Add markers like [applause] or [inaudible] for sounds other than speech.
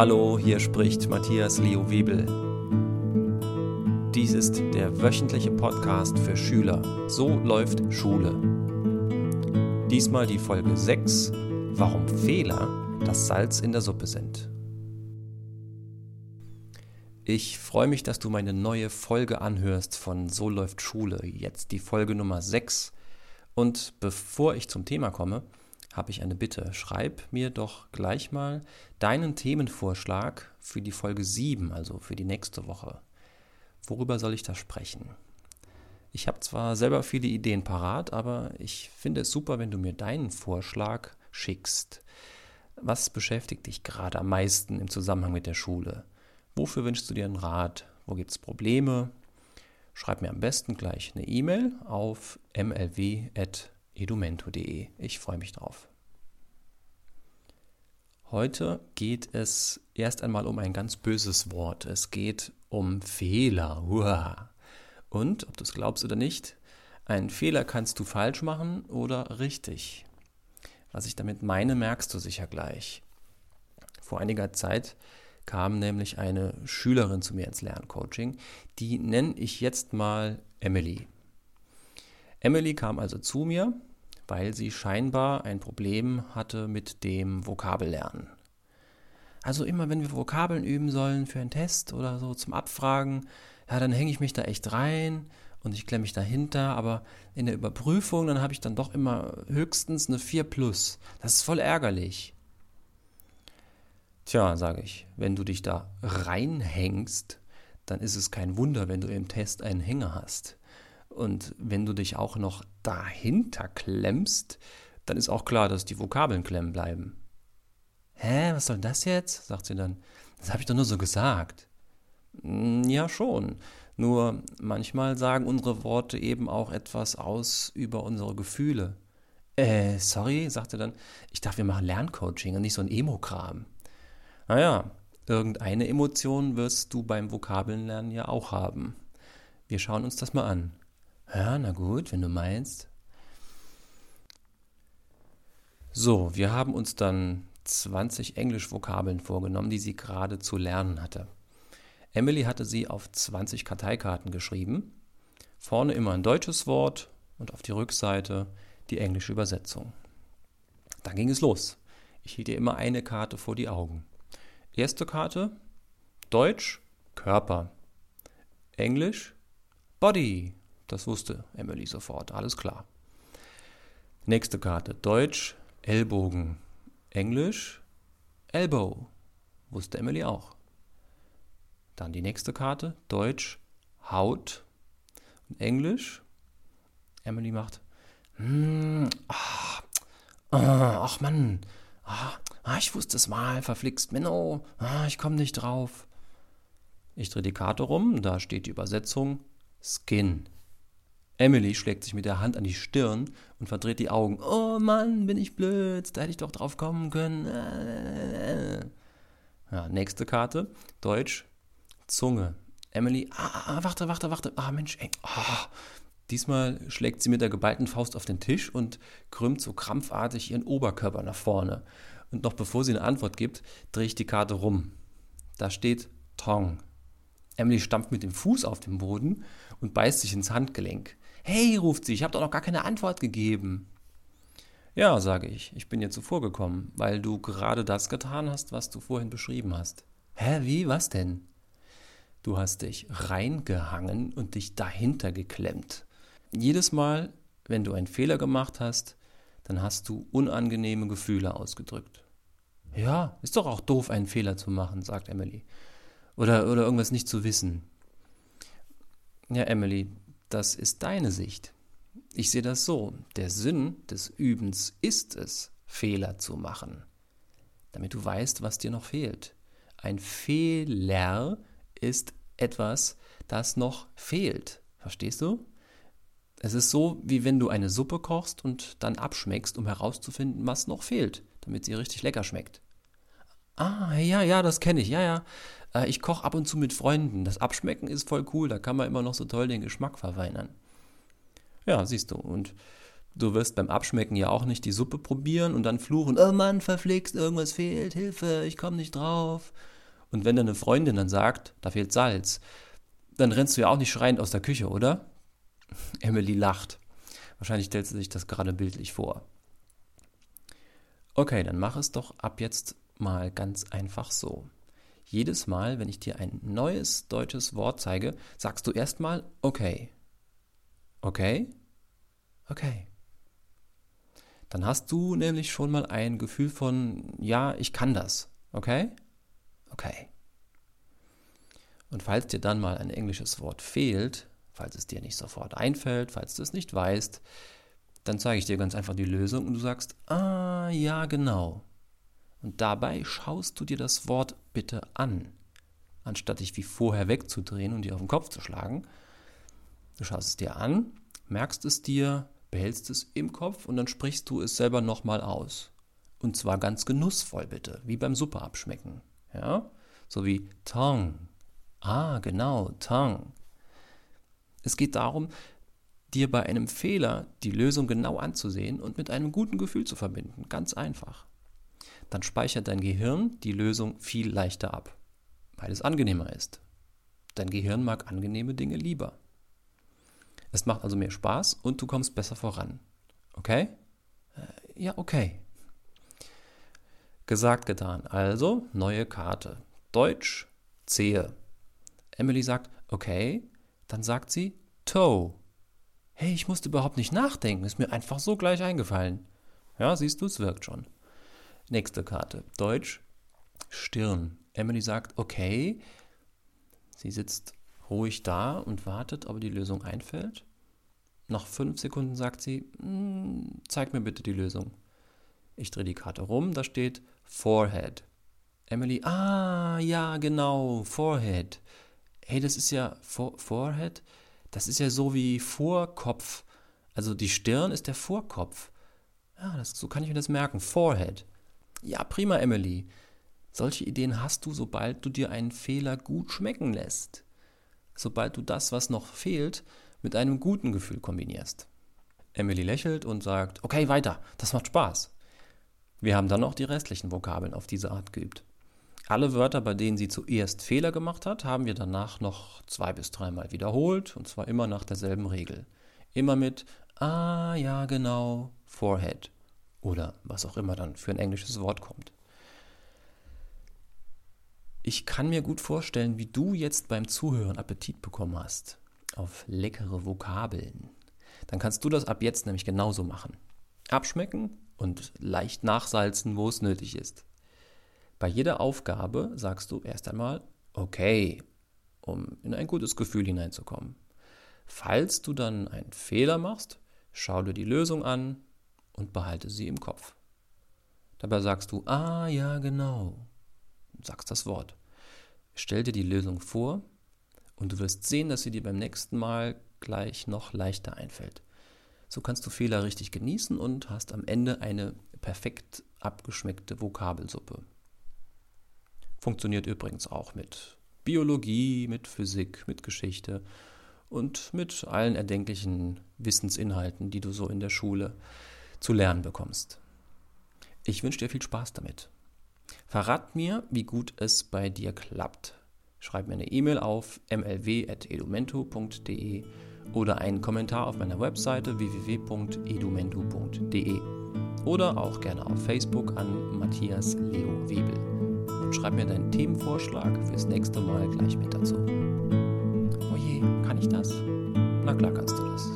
Hallo, hier spricht Matthias Leo Webel. Dies ist der wöchentliche Podcast für Schüler. So läuft Schule. Diesmal die Folge 6, warum Fehler das Salz in der Suppe sind. Ich freue mich, dass du meine neue Folge anhörst von So läuft Schule. Jetzt die Folge Nummer 6. Und bevor ich zum Thema komme, habe ich eine Bitte. Schreib mir doch gleich mal deinen Themenvorschlag für die Folge 7, also für die nächste Woche. Worüber soll ich da sprechen? Ich habe zwar selber viele Ideen parat, aber ich finde es super, wenn du mir deinen Vorschlag schickst. Was beschäftigt dich gerade am meisten im Zusammenhang mit der Schule? Wofür wünschst du dir einen Rat? Wo gibt es Probleme? Schreib mir am besten gleich eine E-Mail auf mlw@ edumento.de. Ich freue mich drauf. Heute geht es erst einmal um ein ganz böses Wort. Es geht um Fehler. Uah. Und, ob du es glaubst oder nicht, einen Fehler kannst du falsch machen oder richtig. Was ich damit meine, merkst du sicher gleich. Vor einiger Zeit kam nämlich eine Schülerin zu mir ins Lerncoaching, die nenne ich jetzt mal Emily. Emily kam also zu mir, weil sie scheinbar ein Problem hatte mit dem Vokabellernen. Also immer wenn wir Vokabeln üben sollen für einen Test oder so zum Abfragen, ja, dann hänge ich mich da echt rein und ich klemme mich dahinter, aber in der Überprüfung, dann habe ich dann doch immer höchstens eine 4 plus. Das ist voll ärgerlich. Tja, sage ich, wenn du dich da reinhängst, dann ist es kein Wunder, wenn du im Test einen Hänger hast. Und wenn du dich auch noch dahinter klemmst, dann ist auch klar, dass die Vokabeln klemmen bleiben. Hä, was soll das jetzt? sagt sie dann. Das habe ich doch nur so gesagt. Hm, ja, schon. Nur manchmal sagen unsere Worte eben auch etwas aus über unsere Gefühle. Äh, sorry, sagt er dann. Ich dachte, wir machen Lerncoaching und nicht so ein Emo-Kram. Naja, irgendeine Emotion wirst du beim Vokabelnlernen ja auch haben. Wir schauen uns das mal an. Ja, na gut, wenn du meinst. So, wir haben uns dann 20 Englisch-Vokabeln vorgenommen, die sie gerade zu lernen hatte. Emily hatte sie auf 20 Karteikarten geschrieben. Vorne immer ein deutsches Wort und auf die Rückseite die englische Übersetzung. Dann ging es los. Ich hielt ihr immer eine Karte vor die Augen. Erste Karte Deutsch Körper. Englisch Body. Das wusste Emily sofort, alles klar. Nächste Karte, Deutsch, Ellbogen. Englisch, Elbow. Wusste Emily auch. Dann die nächste Karte, Deutsch, Haut. Und Englisch, Emily macht, hm, ach, ah, ach Mann, ah, ah, ich wusste es mal, verflixt Menno, ah, ich komme nicht drauf. Ich drehe die Karte rum, da steht die Übersetzung Skin. Emily schlägt sich mit der Hand an die Stirn und verdreht die Augen. Oh Mann, bin ich blöd, da hätte ich doch drauf kommen können. Ja, nächste Karte. Deutsch. Zunge. Emily, ah, warte, warte, warte. Ah, Mensch, ey. Ah. Diesmal schlägt sie mit der geballten Faust auf den Tisch und krümmt so krampfartig ihren Oberkörper nach vorne. Und noch bevor sie eine Antwort gibt, drehe ich die Karte rum. Da steht Tong. Emily stampft mit dem Fuß auf den Boden und beißt sich ins Handgelenk. Hey, ruft sie, ich habe doch noch gar keine Antwort gegeben. Ja, sage ich, ich bin dir zuvor gekommen, weil du gerade das getan hast, was du vorhin beschrieben hast. Hä, wie, was denn? Du hast dich reingehangen und dich dahinter geklemmt. Jedes Mal, wenn du einen Fehler gemacht hast, dann hast du unangenehme Gefühle ausgedrückt. Ja, ist doch auch doof, einen Fehler zu machen, sagt Emily. Oder, oder irgendwas nicht zu wissen. Ja, Emily, das ist deine Sicht. Ich sehe das so. Der Sinn des Übens ist es, Fehler zu machen, damit du weißt, was dir noch fehlt. Ein Fehler ist etwas, das noch fehlt. Verstehst du? Es ist so, wie wenn du eine Suppe kochst und dann abschmeckst, um herauszufinden, was noch fehlt, damit sie richtig lecker schmeckt. Ah, ja, ja, das kenne ich, ja, ja. Äh, ich koche ab und zu mit Freunden. Das Abschmecken ist voll cool, da kann man immer noch so toll den Geschmack verfeinern. Ja, siehst du. Und du wirst beim Abschmecken ja auch nicht die Suppe probieren und dann fluchen, oh Mann, verflixt, irgendwas fehlt, Hilfe, ich komme nicht drauf. Und wenn deine Freundin dann sagt, da fehlt Salz, dann rennst du ja auch nicht schreiend aus der Küche, oder? [laughs] Emily lacht. Wahrscheinlich stellt sie sich das gerade bildlich vor. Okay, dann mach es doch ab jetzt mal ganz einfach so. Jedes Mal, wenn ich dir ein neues deutsches Wort zeige, sagst du erstmal okay. Okay? Okay. Dann hast du nämlich schon mal ein Gefühl von, ja, ich kann das. Okay? Okay. Und falls dir dann mal ein englisches Wort fehlt, falls es dir nicht sofort einfällt, falls du es nicht weißt, dann zeige ich dir ganz einfach die Lösung und du sagst, ah, ja, genau. Und dabei schaust du dir das Wort bitte an, anstatt dich wie vorher wegzudrehen und dir auf den Kopf zu schlagen. Du schaust es dir an, merkst es dir, behältst es im Kopf und dann sprichst du es selber nochmal aus. Und zwar ganz genussvoll bitte, wie beim Suppe abschmecken. Ja? So wie Tongue. Ah, genau, Tongue. Es geht darum, dir bei einem Fehler die Lösung genau anzusehen und mit einem guten Gefühl zu verbinden. Ganz einfach. Dann speichert dein Gehirn die Lösung viel leichter ab, weil es angenehmer ist. Dein Gehirn mag angenehme Dinge lieber. Es macht also mehr Spaß und du kommst besser voran. Okay? Äh, ja, okay. Gesagt, getan. Also, neue Karte. Deutsch, Zehe. Emily sagt, okay. Dann sagt sie, Toe. Hey, ich musste überhaupt nicht nachdenken, ist mir einfach so gleich eingefallen. Ja, siehst du, es wirkt schon. Nächste Karte. Deutsch, Stirn. Emily sagt, okay. Sie sitzt ruhig da und wartet, ob die Lösung einfällt. Nach fünf Sekunden sagt sie, hm, zeig mir bitte die Lösung. Ich drehe die Karte rum, da steht Forehead. Emily, ah, ja, genau, Forehead. Hey, das ist ja For Forehead? Das ist ja so wie Vorkopf. Also die Stirn ist der Vorkopf. Ja, das, so kann ich mir das merken. Forehead. Ja, prima, Emily. Solche Ideen hast du, sobald du dir einen Fehler gut schmecken lässt. Sobald du das, was noch fehlt, mit einem guten Gefühl kombinierst. Emily lächelt und sagt, okay, weiter, das macht Spaß. Wir haben dann noch die restlichen Vokabeln auf diese Art geübt. Alle Wörter, bei denen sie zuerst Fehler gemacht hat, haben wir danach noch zwei bis dreimal wiederholt, und zwar immer nach derselben Regel. Immer mit Ah, ja, genau, Forehead oder was auch immer dann für ein englisches Wort kommt. Ich kann mir gut vorstellen, wie du jetzt beim Zuhören Appetit bekommen hast auf leckere Vokabeln. Dann kannst du das ab jetzt nämlich genauso machen. Abschmecken und leicht nachsalzen, wo es nötig ist. Bei jeder Aufgabe sagst du erst einmal okay, um in ein gutes Gefühl hineinzukommen. Falls du dann einen Fehler machst, schau dir die Lösung an und behalte sie im Kopf. Dabei sagst du, ah ja, genau, und sagst das Wort. Stell dir die Lösung vor und du wirst sehen, dass sie dir beim nächsten Mal gleich noch leichter einfällt. So kannst du Fehler richtig genießen und hast am Ende eine perfekt abgeschmeckte Vokabelsuppe. Funktioniert übrigens auch mit Biologie, mit Physik, mit Geschichte und mit allen erdenklichen Wissensinhalten, die du so in der Schule zu lernen bekommst. Ich wünsche dir viel Spaß damit. Verrat mir, wie gut es bei dir klappt. Schreib mir eine E-Mail auf mlw.edumento.de oder einen Kommentar auf meiner Webseite www.edumento.de oder auch gerne auf Facebook an Matthias Leo Webel und schreib mir deinen Themenvorschlag fürs nächste Mal gleich mit dazu. Oje, kann ich das? Na klar kannst du das.